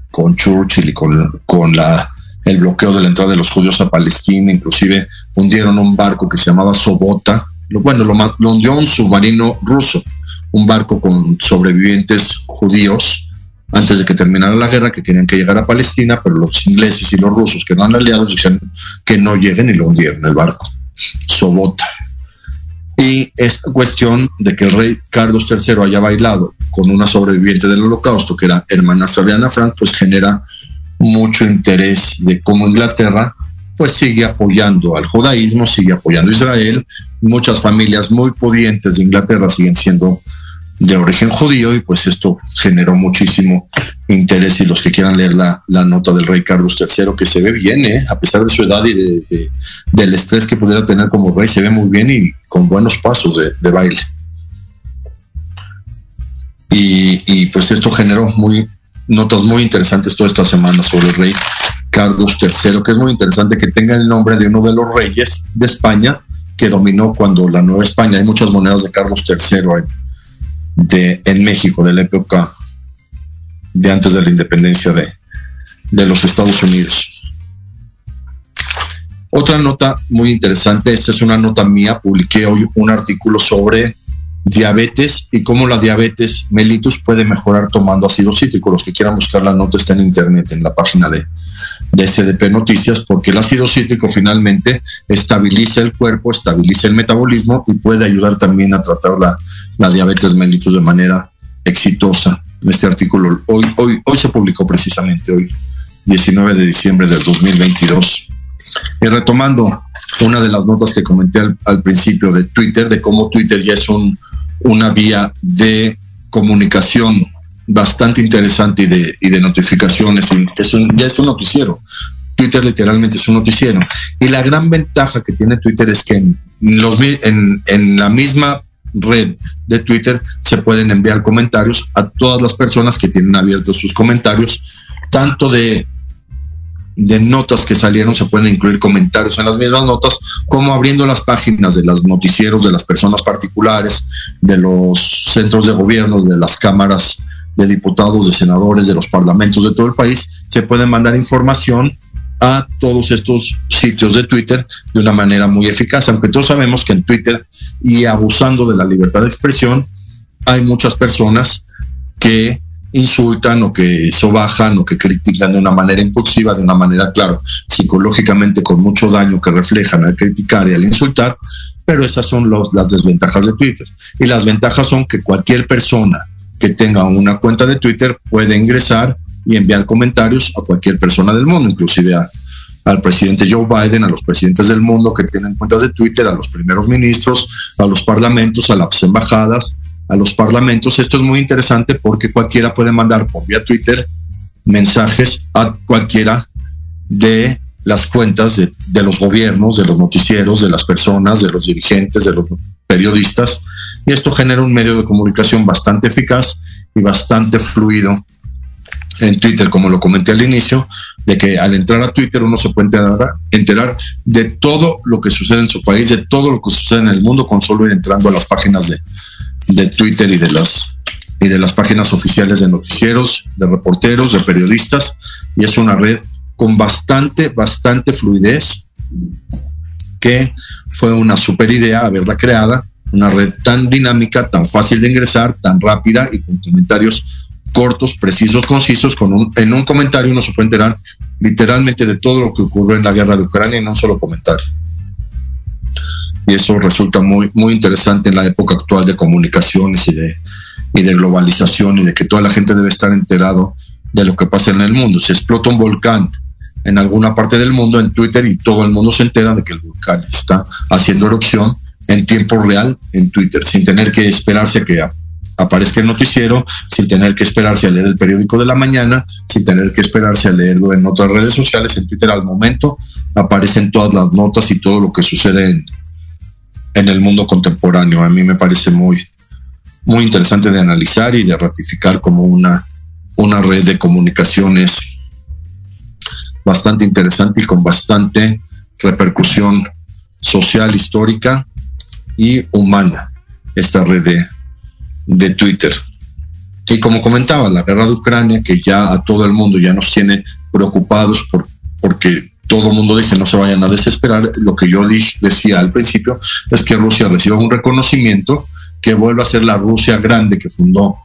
con Churchill y con, con la el bloqueo de la entrada de los judíos a Palestina, inclusive hundieron un barco que se llamaba Sobota, bueno, lo, lo hundió un submarino ruso, un barco con sobrevivientes judíos antes de que terminara la guerra que querían que llegara a Palestina, pero los ingleses y los rusos que eran aliados dijeron que no lleguen y lo hundieron el barco. Sobota. Y esta cuestión de que el rey Carlos III haya bailado con una sobreviviente del holocausto, que era hermanastra de Ana Frank, pues genera mucho interés de cómo Inglaterra pues sigue apoyando al judaísmo, sigue apoyando a Israel. Muchas familias muy pudientes de Inglaterra siguen siendo de origen judío y pues esto generó muchísimo interés y los que quieran leer la, la nota del rey Carlos III que se ve bien, ¿eh? a pesar de su edad y de, de, del estrés que pudiera tener como rey, se ve muy bien y con buenos pasos de, de baile. Y, y, pues esto generó muy, notas muy interesantes toda esta semana sobre el rey Carlos III, que es muy interesante que tenga el nombre de uno de los reyes de España que dominó cuando la Nueva España. Hay muchas monedas de Carlos III en, México, de la época de antes de la independencia de, de los Estados Unidos. Otra nota muy interesante, esta es una nota mía, publiqué hoy un artículo sobre diabetes y cómo la diabetes mellitus puede mejorar tomando ácido cítrico. Los que quieran buscar la nota está en internet, en la página de, de SDP Noticias, porque el ácido cítrico finalmente estabiliza el cuerpo, estabiliza el metabolismo y puede ayudar también a tratar la, la diabetes mellitus de manera exitosa. Este artículo hoy, hoy, hoy se publicó precisamente, hoy 19 de diciembre del 2022. Y retomando una de las notas que comenté al, principio de Twitter, de cómo Twitter ya es un, una vía de comunicación bastante interesante y de, y de notificaciones. es ya es un noticiero. Twitter literalmente es un noticiero. Y la gran ventaja que tiene Twitter es que en, los, en, en la misma red de Twitter se pueden enviar comentarios a todas las personas que tienen abiertos sus comentarios, tanto de de notas que salieron se pueden incluir comentarios en las mismas notas, como abriendo las páginas de los noticieros de las personas particulares, de los centros de gobierno, de las cámaras de diputados, de senadores, de los parlamentos de todo el país, se puede mandar información a todos estos sitios de Twitter de una manera muy eficaz, aunque todos sabemos que en Twitter y abusando de la libertad de expresión, hay muchas personas que insultan o que sobajan o que critican de una manera impulsiva, de una manera, claro, psicológicamente con mucho daño que reflejan al criticar y al insultar, pero esas son las desventajas de Twitter. Y las ventajas son que cualquier persona que tenga una cuenta de Twitter puede ingresar y enviar comentarios a cualquier persona del mundo, inclusive al presidente Joe Biden, a los presidentes del mundo que tienen cuentas de Twitter, a los primeros ministros, a los parlamentos, a las embajadas, a los parlamentos. Esto es muy interesante porque cualquiera puede mandar por vía Twitter mensajes a cualquiera de las cuentas de, los gobiernos, de los noticieros, de las personas, de los dirigentes, de los periodistas. Y esto genera un medio de comunicación bastante eficaz y bastante fluido en Twitter, como lo comenté al inicio, de que al entrar a Twitter uno se puede enterar, enterar, de todo lo que sucede en su país, de todo lo que sucede en el mundo, con solo ir entrando a las páginas de, de Twitter y de las y de las páginas oficiales de noticieros, de reporteros, de periodistas, y es una red con bastante, bastante fluidez, que fue una super idea haberla creada, una red tan dinámica, tan fácil de ingresar, tan rápida y con comentarios cortos, precisos, concisos, con un, en un comentario uno se puede enterar literalmente de todo lo que ocurrió en la guerra de Ucrania en un solo comentario y eso resulta muy, muy interesante en la época actual de comunicaciones y de, y de globalización y de que toda la gente debe estar enterado de lo que pasa en el mundo. Se explota un volcán en alguna parte del mundo en Twitter y todo el mundo se entera de que el volcán está haciendo erupción en tiempo real en Twitter, sin tener que esperarse a que aparezca el noticiero, sin tener que esperarse a leer el periódico de la mañana, sin tener que esperarse a leerlo en otras redes sociales, en Twitter al momento aparecen todas las notas y todo lo que sucede en, en el mundo contemporáneo. A mí me parece muy, muy interesante de analizar y de ratificar como una, una red de comunicaciones bastante interesante y con bastante repercusión social, histórica y humana, esta red de, Twitter. Y como comentaba, la guerra de Ucrania, que ya a todo el mundo ya nos tiene preocupados por, porque todo el mundo dice no se vayan a desesperar. Lo que yo decía al principio es que Rusia reciba un reconocimiento que vuelva a ser la Rusia grande que fundó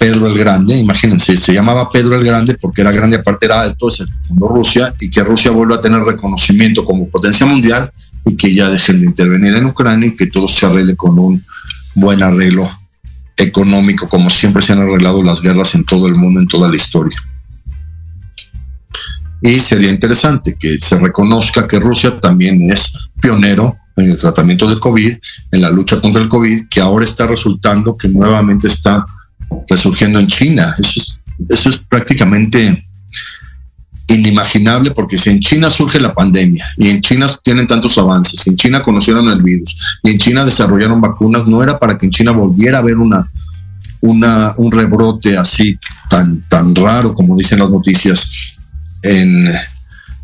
Pedro el Grande. Imagínense, se llamaba Pedro el Grande porque era grande, aparte era alto, que fundó Rusia y que Rusia vuelva a tener reconocimiento como potencia mundial y que ya dejen de intervenir en Ucrania y que todo se arregle con un buen arreglo económico, como siempre se han arreglado las guerras en todo el mundo, en toda la historia. Y sería interesante que se reconozca que Rusia también es pionero en el tratamiento de COVID, en la lucha contra el COVID, que ahora está resultando que nuevamente está resurgiendo en China. Eso es, eso es prácticamente inimaginable porque si en China surge la pandemia y en China tienen tantos avances, en China conocieron el virus y en China desarrollaron vacunas, no era para que en China volviera a haber una, una, un rebrote así tan, tan raro como dicen las noticias en,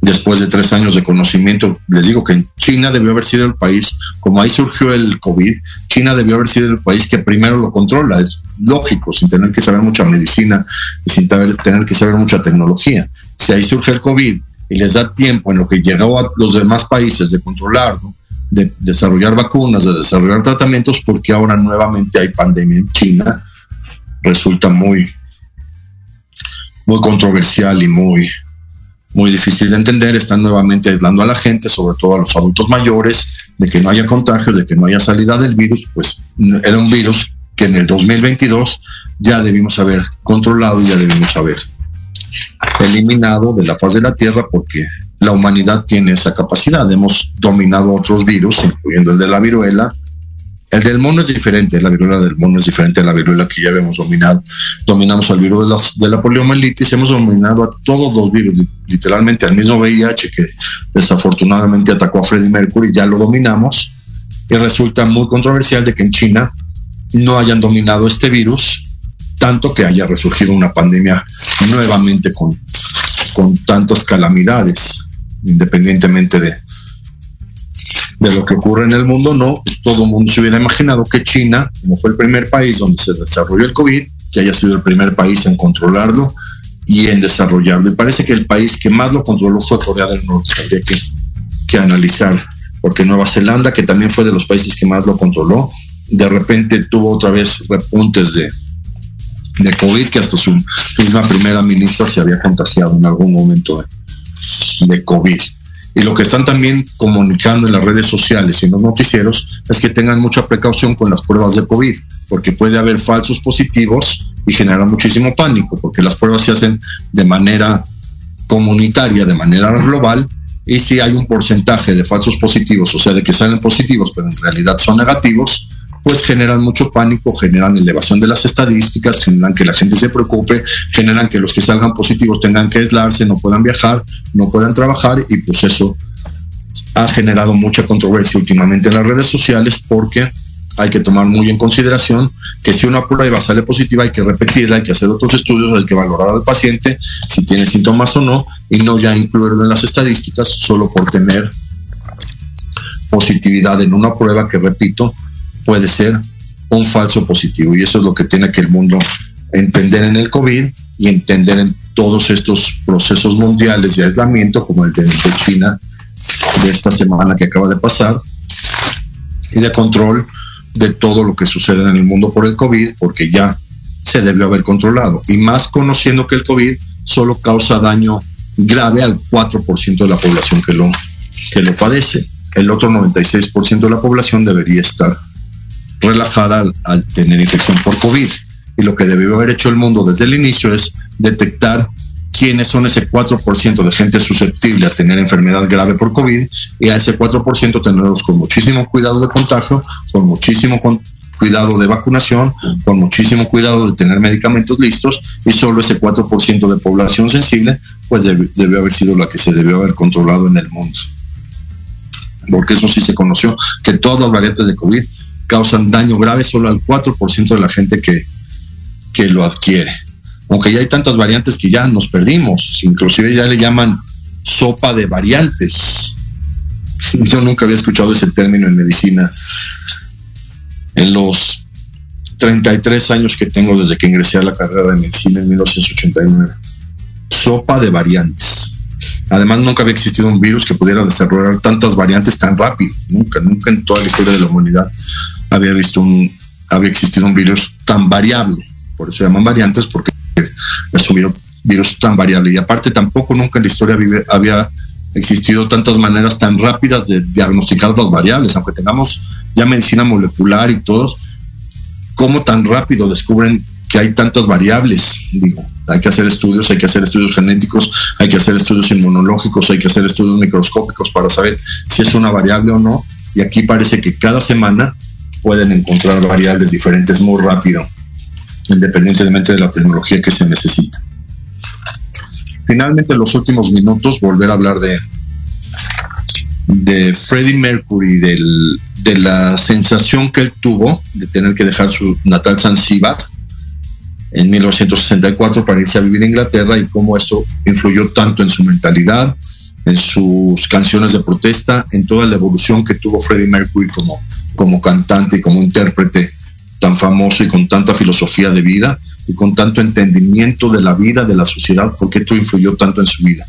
después de tres años de conocimiento, les digo que China debió haber sido el país, como ahí surgió el COVID, China debió haber sido el país que primero lo controla, es lógico, sin tener que saber mucha medicina y sin tener que saber mucha tecnología. Si ahí surge el COVID y les da tiempo en lo que llegó a los demás países de controlarlo, de desarrollar vacunas, de desarrollar tratamientos, porque ahora nuevamente hay pandemia en China, resulta muy, muy controversial y muy, muy difícil de entender, están nuevamente aislando a la gente, sobre todo a los adultos mayores, de que no haya contagio, de que no haya salida del virus, pues era un virus que en el 2022 ya debimos haber controlado, ya debimos haber eliminado de la faz de la Tierra porque la humanidad tiene esa capacidad. Hemos dominado otros virus, incluyendo el de la viruela. El del mono es diferente, la viruela del mono es diferente a la viruela que ya habíamos dominado. Dominamos al virus de, de la poliomielitis, hemos dominado a todos los virus, literalmente al mismo VIH que desafortunadamente atacó a Freddie Mercury, ya lo dominamos. Y resulta muy controversial de que en China no hayan dominado este virus, tanto que haya resurgido una pandemia nuevamente con, con tantas calamidades independientemente de, de lo que ocurre en el mundo, no, pues todo el mundo se hubiera imaginado que China, como fue el primer país donde se desarrolló el COVID, que haya sido el primer país en controlarlo y en desarrollarlo. Y parece que el país que más lo controló fue Corea del Norte, habría que, que analizar, porque Nueva Zelanda, que también fue de los países que más lo controló, de repente tuvo otra vez repuntes de, de COVID, que hasta su misma primera ministra se había contagiado en algún momento de COVID. Y lo que están también comunicando en las redes sociales y en los noticieros es que tengan mucha precaución con las pruebas de COVID, porque puede haber falsos positivos y generar muchísimo pánico, porque las pruebas se hacen de manera comunitaria, de manera global, y si hay un porcentaje de falsos positivos, o sea, de que salen positivos, pero en realidad son negativos, pues generan mucho pánico, generan elevación de las estadísticas, generan que la gente se preocupe, generan que los que salgan positivos tengan que aislarse, no puedan viajar, no puedan trabajar y pues eso ha generado mucha controversia últimamente en las redes sociales porque hay que tomar muy en consideración que si una prueba sale positiva hay que repetirla, hay que hacer otros estudios, hay que valorar al paciente si tiene síntomas o no y no ya incluirlo en las estadísticas solo por tener positividad en una prueba que, repito, puede ser un falso positivo. Y eso es lo que tiene que el mundo entender en el COVID y entender en todos estos procesos mundiales de aislamiento, como el de China de esta semana que acaba de pasar, y de control de todo lo que sucede en el mundo por el COVID, porque ya se debió haber controlado. Y más conociendo que el COVID solo causa daño grave al 4% de la población que lo, que lo padece. El otro 96% de la población debería estar relajada al, tener infección por COVID. Y lo que debió haber hecho el mundo desde el inicio es detectar quiénes son ese 4% de gente susceptible a tener enfermedad grave por COVID y a ese 4% tenerlos con muchísimo cuidado de contagio, con muchísimo cuidado de vacunación, con muchísimo cuidado de tener medicamentos listos y solo ese 4% de población sensible pues debió haber sido la que se debió haber controlado en el mundo. Porque eso sí se conoció, que todas las variantes de COVID causan daño grave solo al 4% de la gente que, que lo adquiere. Aunque ya hay tantas variantes que ya nos perdimos, inclusive ya le llaman sopa de variantes. (laughs) Yo nunca había escuchado ese término en medicina. En los 33 años que tengo desde que ingresé a la carrera de medicina en 1989. Sopa de variantes. Además, nunca había existido un virus que pudiera desarrollar tantas variantes tan rápido. Nunca, nunca en toda la historia de la humanidad había visto un, había existido un virus tan variable. Por eso se llaman variantes, porque es un virus tan variable. Y aparte, tampoco nunca en la historia había existido tantas maneras tan rápidas de diagnosticar las variables, aunque tengamos ya medicina molecular y todos, ¿cómo tan rápido descubren que hay tantas variables? Digo, hay que hacer estudios, hay que hacer estudios genéticos, hay que hacer estudios inmunológicos, hay que hacer estudios microscópicos para saber si es una variable o no. Y aquí parece que cada semana pueden encontrar variables diferentes muy rápido, independientemente de la tecnología que se necesita. Finalmente, en los últimos minutos, volver a hablar de, de Freddie Mercury, del, de la sensación que él tuvo de tener que dejar su natal Zanzíbar en 1964 para irse a vivir a Inglaterra y cómo esto influyó tanto en su mentalidad, en sus canciones de protesta, en toda la evolución que tuvo Freddie Mercury como como cantante y como intérprete tan famoso y con tanta filosofía de vida y con tanto entendimiento de la vida, de la sociedad, porque esto influyó tanto en su vida.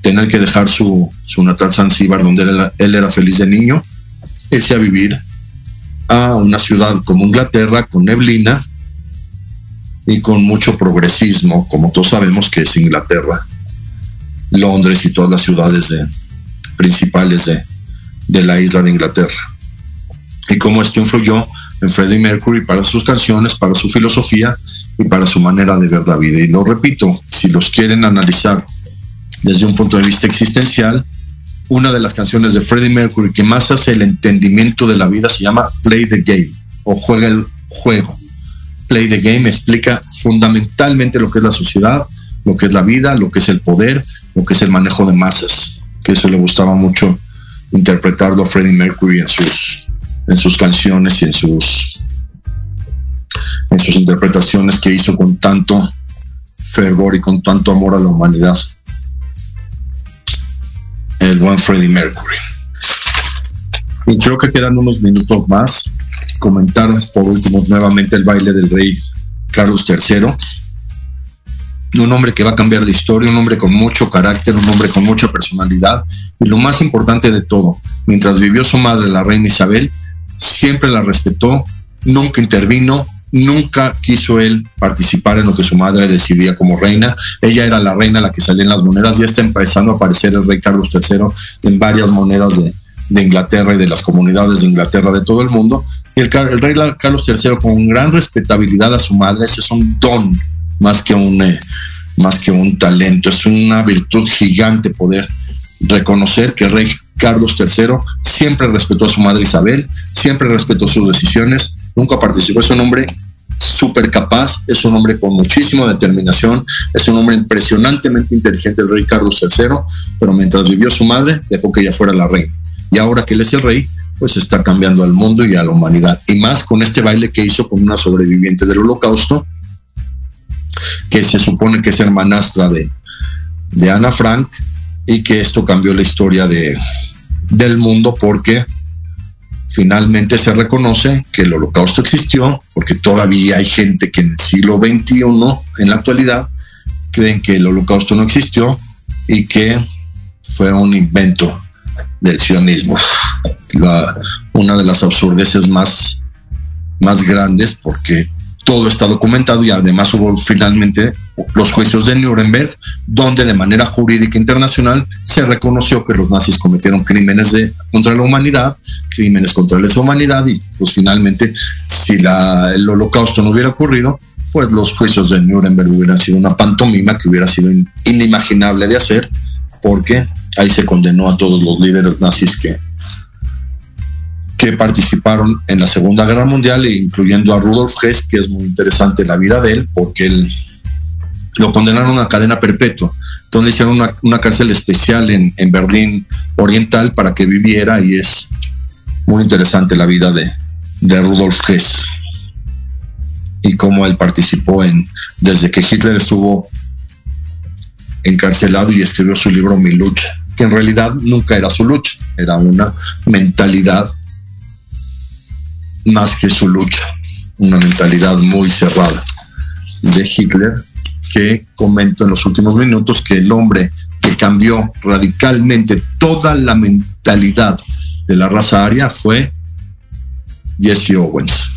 Tener que dejar su, su natal Zanzíbar, donde él, era feliz de niño, irse a vivir a una ciudad como Inglaterra, con neblina y con mucho progresismo, como todos sabemos que es Inglaterra, Londres y todas las ciudades principales de, de la isla de Inglaterra y cómo esto influyó en Freddie Mercury para sus canciones, para su filosofía y para su manera de ver la vida. Y lo repito, si los quieren analizar desde un punto de vista existencial, una de las canciones de Freddie Mercury que más hace el entendimiento de la vida se llama Play the Game o Juega el Juego. Play the Game explica fundamentalmente lo que es la sociedad, lo que es la vida, lo que es el poder, lo que es el manejo de masas, que eso le gustaba mucho interpretarlo a Freddie Mercury en sus, en sus canciones y en sus, en sus interpretaciones que hizo con tanto fervor y con tanto amor a la humanidad. El buen Freddie Mercury. Y creo que quedan unos minutos más. Comentar por último nuevamente el baile del rey Carlos III un hombre que va a cambiar la historia, un hombre con mucho carácter, un hombre con mucha personalidad y lo más importante de todo, mientras vivió su madre, la reina Isabel, siempre la respetó, nunca intervino, nunca quiso él participar en lo que su madre decidía como reina. Ella era la reina la que salía en las monedas, ya está empezando a aparecer el rey Carlos III en varias monedas de, Inglaterra y de las comunidades de Inglaterra de todo el mundo. Y el, rey Carlos III con gran respetabilidad a su madre, ese es un don más que un, eh, más que un talento, es una virtud gigante poder reconocer que el rey Carlos III siempre respetó a su madre Isabel, siempre respetó sus decisiones, nunca participó, es un hombre súper capaz, es un hombre con muchísima determinación, es un hombre impresionantemente inteligente el rey Carlos III, pero mientras vivió su madre dejó que ella fuera la reina. Y ahora que él es el rey, pues está cambiando al mundo y a la humanidad. Y más con este baile que hizo con una sobreviviente del holocausto, que se supone que es hermanastra de, de Ana Frank y que esto cambió la historia de, del mundo porque finalmente se reconoce que el holocausto existió, porque todavía hay gente que en el siglo XXI, en la actualidad, creen que el holocausto no existió y que fue un invento del sionismo. una de las absurdeces más, más grandes porque todo está documentado y además hubo finalmente los juicios de Nuremberg, donde de manera jurídica internacional se reconoció que los nazis cometieron crímenes de, contra la humanidad, crímenes contra la humanidad y pues finalmente si la, el holocausto no hubiera ocurrido, pues los juicios de Nuremberg hubieran sido una pantomima que hubiera sido inimaginable de hacer, porque ahí se condenó a todos los líderes nazis que, participaron en la Segunda Guerra Mundial, incluyendo a Rudolf Hess, que es muy interesante la vida de él, porque él lo condenaron a cadena perpetua. Entonces hicieron una, cárcel especial en, Berlín Oriental para que viviera y es muy interesante la vida de, de Rudolf Hess y cómo él participó en, desde que Hitler estuvo encarcelado y escribió su libro Mi lucha, que en realidad nunca era su lucha, era una mentalidad más que su lucha, una mentalidad muy cerrada de Hitler, que comento en los últimos minutos que el hombre que cambió radicalmente toda la mentalidad de la raza aria fue Jesse Owens.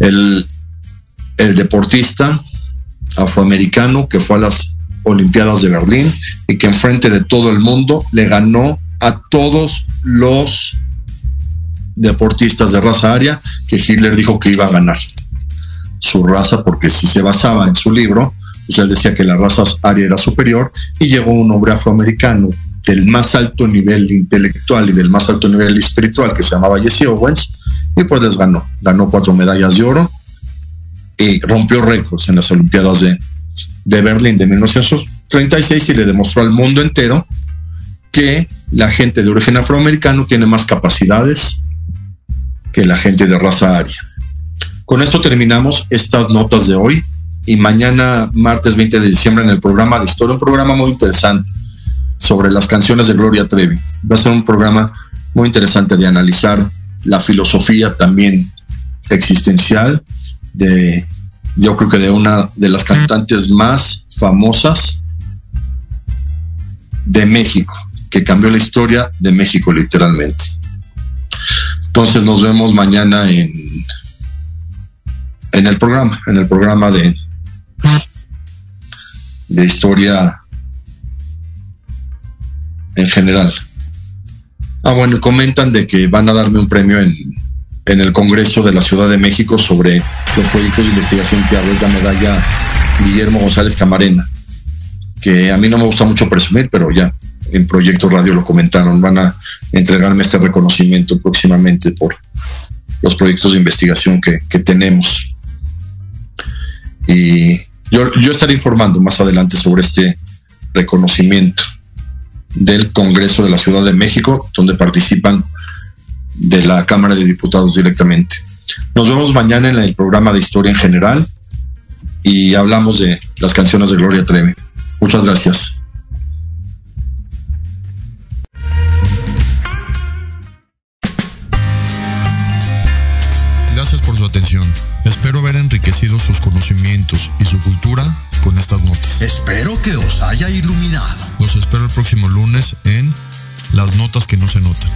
El, el deportista afroamericano que fue a las Olimpiadas de Berlín y que enfrente de todo el mundo le ganó a todos los deportistas de raza aria que Hitler dijo que iba a ganar su raza, porque si se basaba en su libro, pues él decía que la raza aria era superior y llegó un hombre afroamericano del más alto nivel intelectual y del más alto nivel espiritual que se llamaba Jesse Owens y pues les ganó, ganó cuatro medallas de oro y rompió récords en las Olimpiadas de, de Berlín de 1936 y le demostró al mundo entero que la gente de origen afroamericano tiene más capacidades, que la gente de raza aria. Con esto terminamos estas notas de hoy y mañana, martes 20 de diciembre, en el programa de historia, un programa muy interesante sobre las canciones de Gloria Trevi. Va a ser un programa muy interesante de analizar la filosofía también existencial de, yo creo que de una de las cantantes más famosas de México, que cambió la historia de México literalmente. Entonces nos vemos mañana en, en el programa, en el programa de, de historia en general. Ah, bueno, comentan de que van a darme un premio en, en el Congreso de la Ciudad de México sobre los proyectos de investigación que abrió la medalla Guillermo González Camarena, que a mí no me gusta mucho presumir, pero ya en Proyecto Radio lo comentaron, van a entregarme este reconocimiento próximamente por los proyectos de investigación que, tenemos. Y yo, yo estaré informando más adelante sobre este reconocimiento del Congreso de la Ciudad de México, donde participan de la Cámara de Diputados directamente. Nos vemos mañana en el programa de historia en general y hablamos de las canciones de Gloria Trevi. Muchas gracias. Atención. Espero haber enriquecido sus conocimientos y su cultura con estas notas. Espero que os haya iluminado. Los espero el próximo lunes en Las Notas que no se notan.